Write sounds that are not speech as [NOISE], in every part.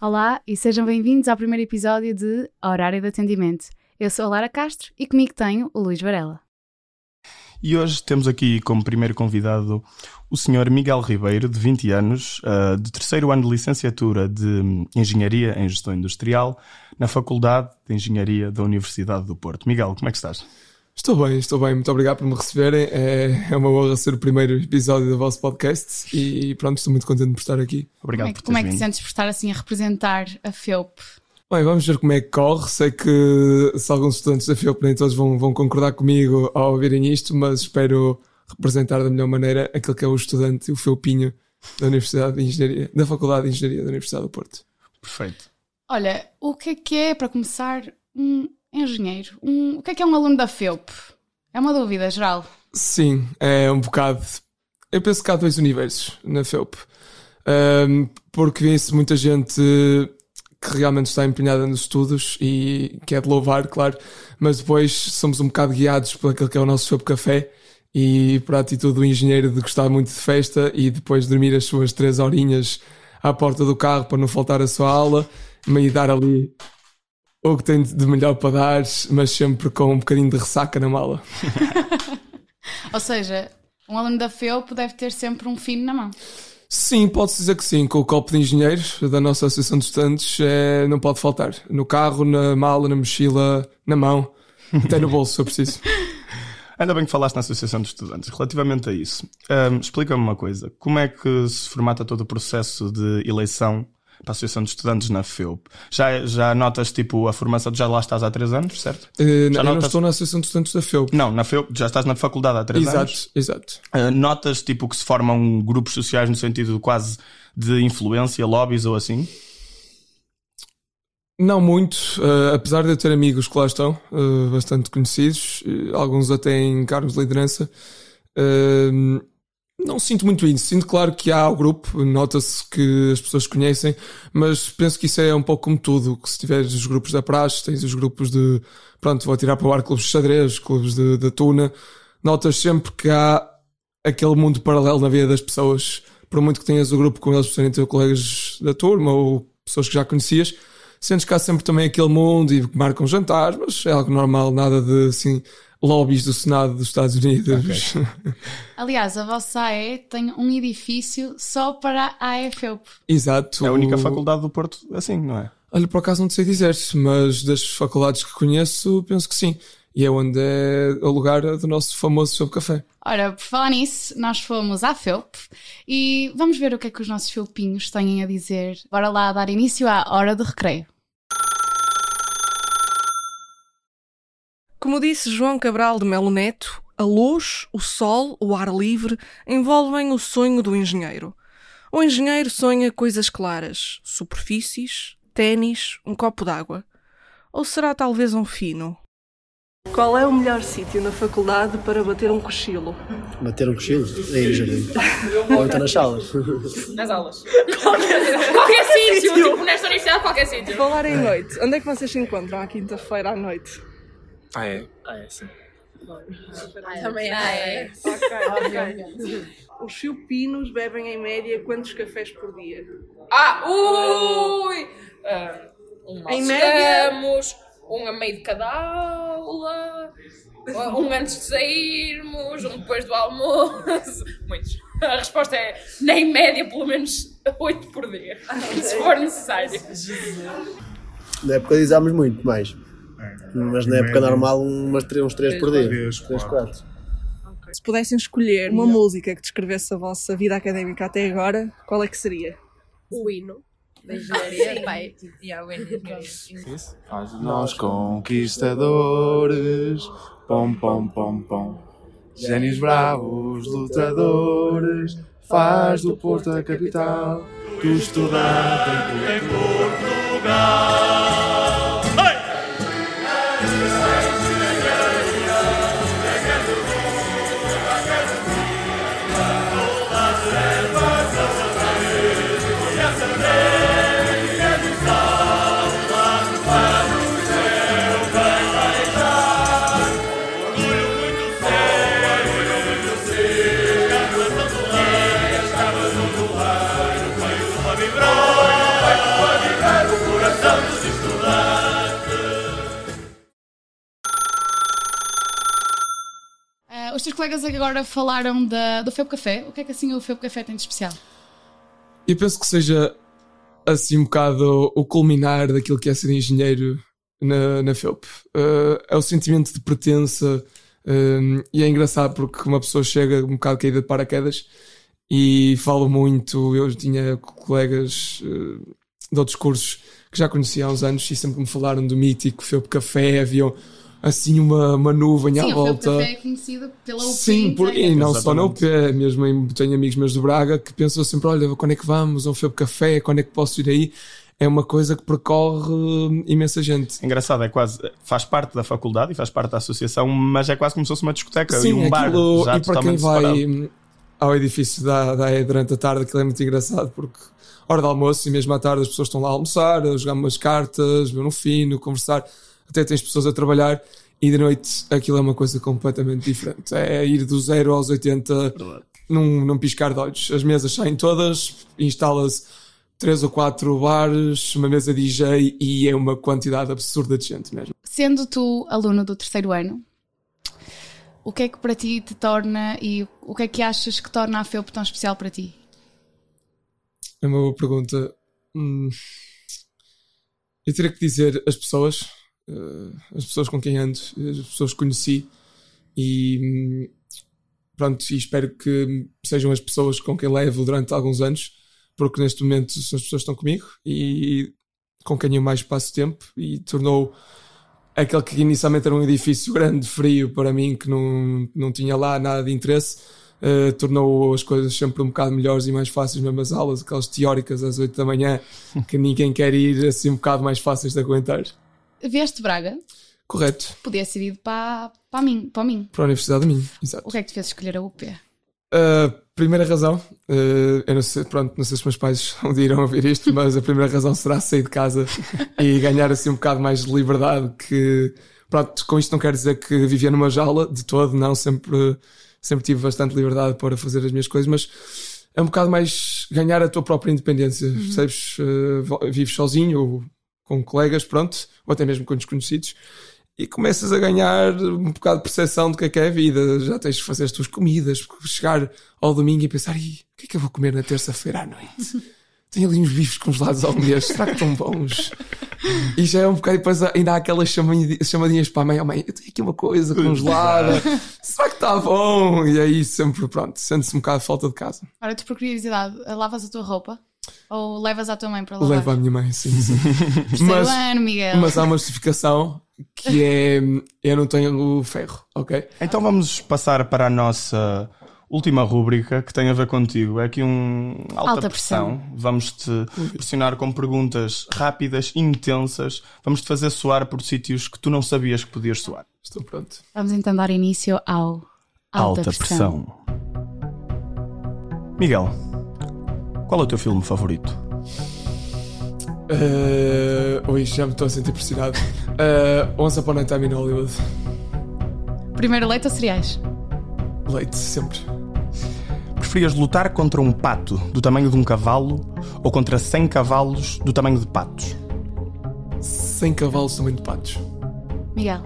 Olá e sejam bem-vindos ao primeiro episódio de Horário de Atendimento. Eu sou a Lara Castro e comigo tenho o Luís Varela. E hoje temos aqui como primeiro convidado o Sr. Miguel Ribeiro, de 20 anos, uh, de terceiro ano de licenciatura de Engenharia em Gestão Industrial, na Faculdade de Engenharia da Universidade do Porto. Miguel, como é que estás? Estou bem, estou bem. Muito obrigado por me receberem. É, é uma honra ser o primeiro episódio do vosso podcast e pronto, estou muito contente por estar aqui. Obrigado como é, por como é que te sentes por estar assim a representar a FEUP? Bem, vamos ver como é que corre. Sei que se alguns estudantes da FIOP nem todos vão, vão concordar comigo ao ouvirem isto, mas espero representar da melhor maneira aquele que é o estudante, o Felpinho da Universidade de Engenharia, da Faculdade de Engenharia da Universidade do Porto. Perfeito. Olha, o que é que é, para começar, um engenheiro? Um- o que é que é um aluno da FEUP? É uma dúvida geral. Sim, é um bocado. Eu penso que há dois universos na FEUP. Ahm, porque vê-se muita gente que realmente está empenhada nos estudos e que é de louvar, claro, mas depois somos um bocado guiados por aquele que é o nosso FEUP Café e por a atitude do engenheiro de gostar muito de festa e depois dormir as suas três horinhas à porta do carro para não faltar a sua aula e dar ali o que tem de melhor para dar, mas sempre com um bocadinho de ressaca na mala. [LAUGHS] Ou seja, um aluno da FEUP deve ter sempre um fino na mão. Sim, pode-se dizer que sim. Com o copo de engenheiros da nossa Associação de Estudantes, é, não pode faltar. No carro, na mala, na mochila, na mão, até no bolso, se eu preciso. [LAUGHS] Ainda bem que falaste na Associação de Estudantes. Relativamente a isso, ahm, explica-me uma coisa. Como é que se formata todo o processo de eleição para a Associação de Estudantes na FEUP? Já, já notas, tipo, a formação, já lá estás há três anos, certo? Eu Já não notas- estou na Associação de Estudantes da FEUP. Não, na FEUP, já estás na faculdade há três Exato, anos. exato. Uh, notas tipo que se formam grupos sociais no sentido quase de influência, lobbies ou assim? Não muito, eh, apesar de eu ter amigos que lá estão, eh, bastante conhecidos, eh, alguns até em cargos de liderança. Não sinto muito isso. Sinto, claro, que há o grupo, nota-se que as pessoas conhecem, mas penso que isso é um pouco como tudo. Que se tiveres os grupos da praxe, tens os grupos de, pronto, vou tirar para o ar clubes de xadrez, clubes de, de tuna, notas sempre que há aquele mundo paralelo na vida das pessoas. Por muito que tenhas o grupo com eles por serem colegas da turma ou pessoas que já conhecias, sentes que há sempre também aquele mundo e marcam jantares, mas é algo normal, nada de assim, lobbies do Senado dos Estados Unidos. [LAUGHS] Aliás, a vossa AE tem um edifício só para a AEFEUP. Exato. É a única faculdade do Porto assim, não é? Olha, por acaso não te sei dizer, mas das faculdades que conheço, penso que sim. E é onde é o lugar do nosso famoso Sob Café. Ora, por falar nisso, nós fomos à FEUP e vamos ver o que é que os nossos felpinhos têm a dizer. Bora lá dar início à hora do recreio. Como disse João Cabral de Melo Neto, a luz, o sol, o ar livre envolvem o sonho do engenheiro. O engenheiro sonha coisas claras, superfícies, ténis, um copo d'água. Ou será talvez um fino? Qual é o melhor sítio na faculdade para bater um cochilo? Bater um cochilo? Aí no jardim. [LAUGHS] Ou então nas salas. Nas aulas. Qualquer, [LAUGHS] qualquer sítio, tipo nesta universidade, qualquer sítio. Falar em noite, onde é que vocês se encontram à quinta-feira à noite? Ah, é? Ah, é, sim. Também é. [LAUGHS] Os fiopinos bebem em média quantos cafés por dia? Ah, ui! Ah, um nós Em média? um a meio de cada aula, um antes de sairmos, um depois do almoço. [LAUGHS] Muitos. A resposta é, na em média, pelo menos 8 por dia, se for necessário. Na época usámos muito mais. Mas na época normal, umas três, uns 3 por dia. 3, 4. Se pudessem escolher uma música que descrevesse a vossa vida académica até agora, qual é que seria? o hino da engenharia, pai. Faz de nós conquistadores, pom pom pom pom. Gênios bravos, lutadores, faz do Porto a capital do estudante em Portugal. Colegas agora falaram da, do Febo Café. O que é que assim o Febo Café tem de especial? Eu penso que seja assim um bocado o culminar daquilo que é ser engenheiro na, na FEUP. Uh, é o sentimento de pertença um, e é engraçado porque uma pessoa chega um bocado caída de paraquedas e falo muito. Eu tinha colegas uh, de outros cursos que já conhecia há uns anos e sempre me falaram do mítico FEUP Café, haviam assim uma, uma nuvem Sim, à o volta. Febo Café é conhecido pela UP. Sim, por, e não só na UP, Exatamente. mesmo em, tenho amigos meus do Braga que pensam sempre: olha, quando é que vamos a um Febo Café? Quando é que posso ir aí? É uma coisa que percorre hum, imensa gente. Engraçado, é quase. Faz parte da faculdade e faz parte da associação, mas é quase como se fosse uma discoteca e Sim, um bar. aquilo, Já e para quem vai separado. ao edifício da, da AE durante a tarde, aquilo é muito engraçado porque hora de almoço e mesmo à tarde as pessoas estão lá a almoçar, a jogar umas cartas, ver um fino, conversar, até tens pessoas a trabalhar e de noite aquilo é uma coisa completamente diferente. É ir do zero aos 80 num, num piscar de olhos. As mesas saem todas, instala-se três ou quatro bares, uma mesa DJ e é uma quantidade absurda de gente mesmo. Sendo tu aluno do terceiro ano, o que é que para ti te torna e o que é que achas que torna a FEUP tão especial para ti? É uma boa pergunta. Hum, eu teria que dizer as pessoas, eh, as pessoas com quem ando, as pessoas que conheci e hum, pronto, e espero que sejam as pessoas com quem levo durante alguns anos, porque neste momento são as pessoas que estão comigo e com quem eu mais passo tempo e tornou aquele que inicialmente era um edifício grande, frio para mim, que não, não tinha lá nada de interesse, eh, tornou as coisas sempre um bocado melhores e mais fáceis, mesmo as aulas, aquelas teóricas às 8 da manhã, [LAUGHS] que ninguém quer ir, assim um bocado mais fáceis de aguentar. Vieste Braga, Correto, podia ser ido para, para, mim, para mim. para a Universidade de Minho, exato. O que é que te fez escolher a UP? A primeira razão, uh, eu não sei, pronto, não sei se meus pais [LAUGHS] um dia irão ouvir isto, mas a primeira razão será sair de casa e ganhar assim um bocado mais de liberdade. Que, pronto, com isto não quero dizer que vivia numa jaula, de todo, não, sempre, sempre tive bastante liberdade para fazer as minhas coisas, mas é um bocado mais ganhar a tua própria independência, percebes? Uh, vives sozinho ou com colegas, pronto, ou até mesmo com desconhecidos. E começas a ganhar um bocado de percepção do que é que é a vida. Já tens de fazer as tuas comidas, chegar ao domingo e pensar: "Ih, o que é que eu vou comer na terça-feira à noite? Tenho ali uns bifes congelados ao mês, será que estão bons? E já é um bocado, e depois ainda há aquelas chamadinhas, chamadinhas para a mãe: oh, mãe, eu tenho aqui uma coisa congelada, será que está bom? E aí sempre, pronto, sente-se um bocado de falta de casa. Ora, tu por curiosidade, lavas a tua roupa? Ou levas à tua mãe para lavar? Levo à minha mãe, sim, sim. [LAUGHS] Terceiro mas- ano, Miguel. Mas há uma justificação que é: eu não tenho o ferro, ok? Então vamos passar para a nossa última rúbrica que tem a ver contigo. É aqui um alta, Alta pressão. pressão. Vamos-te pressionar com perguntas rápidas, intensas. Vamos-te fazer soar por sítios que tu não sabias que podias soar. Estou pronto. Vamos então dar início ao Alta, pressão. Miguel, qual é o teu filme favorito? Uh, ui, já me estou a sentir pressionado. Uh, Once Upon a Time in Hollywood. Primeiro leite ou cereais? Leite, sempre. Preferias lutar contra um pato do tamanho de um cavalo ou contra 100 cavalos do tamanho de patos? 100 cavalos também de patos. Miguel,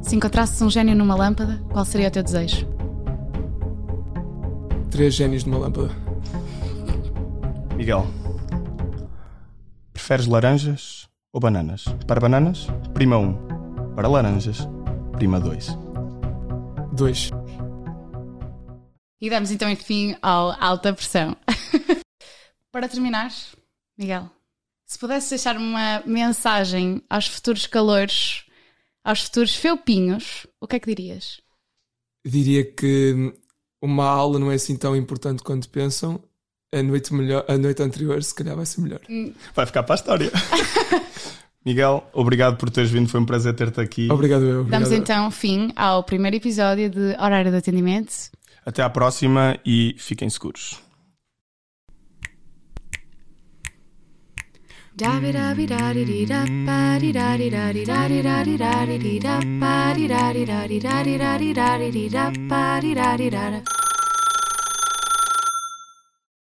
se encontrasses um gênio numa lâmpada, qual seria o teu desejo? Três génios numa lâmpada. Miguel, preferes laranjas ou bananas? Para bananas, prima 1. Para laranjas, prima 2. Dois. E damos então enfim ao alta pressão. [LAUGHS] Para terminar, Miguel, se pudesse deixar uma mensagem aos futuros calores, aos futuros felpinhos, o que é que dirias? Diria que uma aula não é assim tão importante quanto pensam. A noite, melhor, a noite anterior, se calhar, vai ser melhor. Vai ficar para a história. [LAUGHS] Miguel, obrigado por teres vindo. Foi um prazer ter-te aqui. Obrigado, eu. Obrigado. Damos então fim ao primeiro episódio de Horário de Atendimento. Até à próxima e fiquem seguros.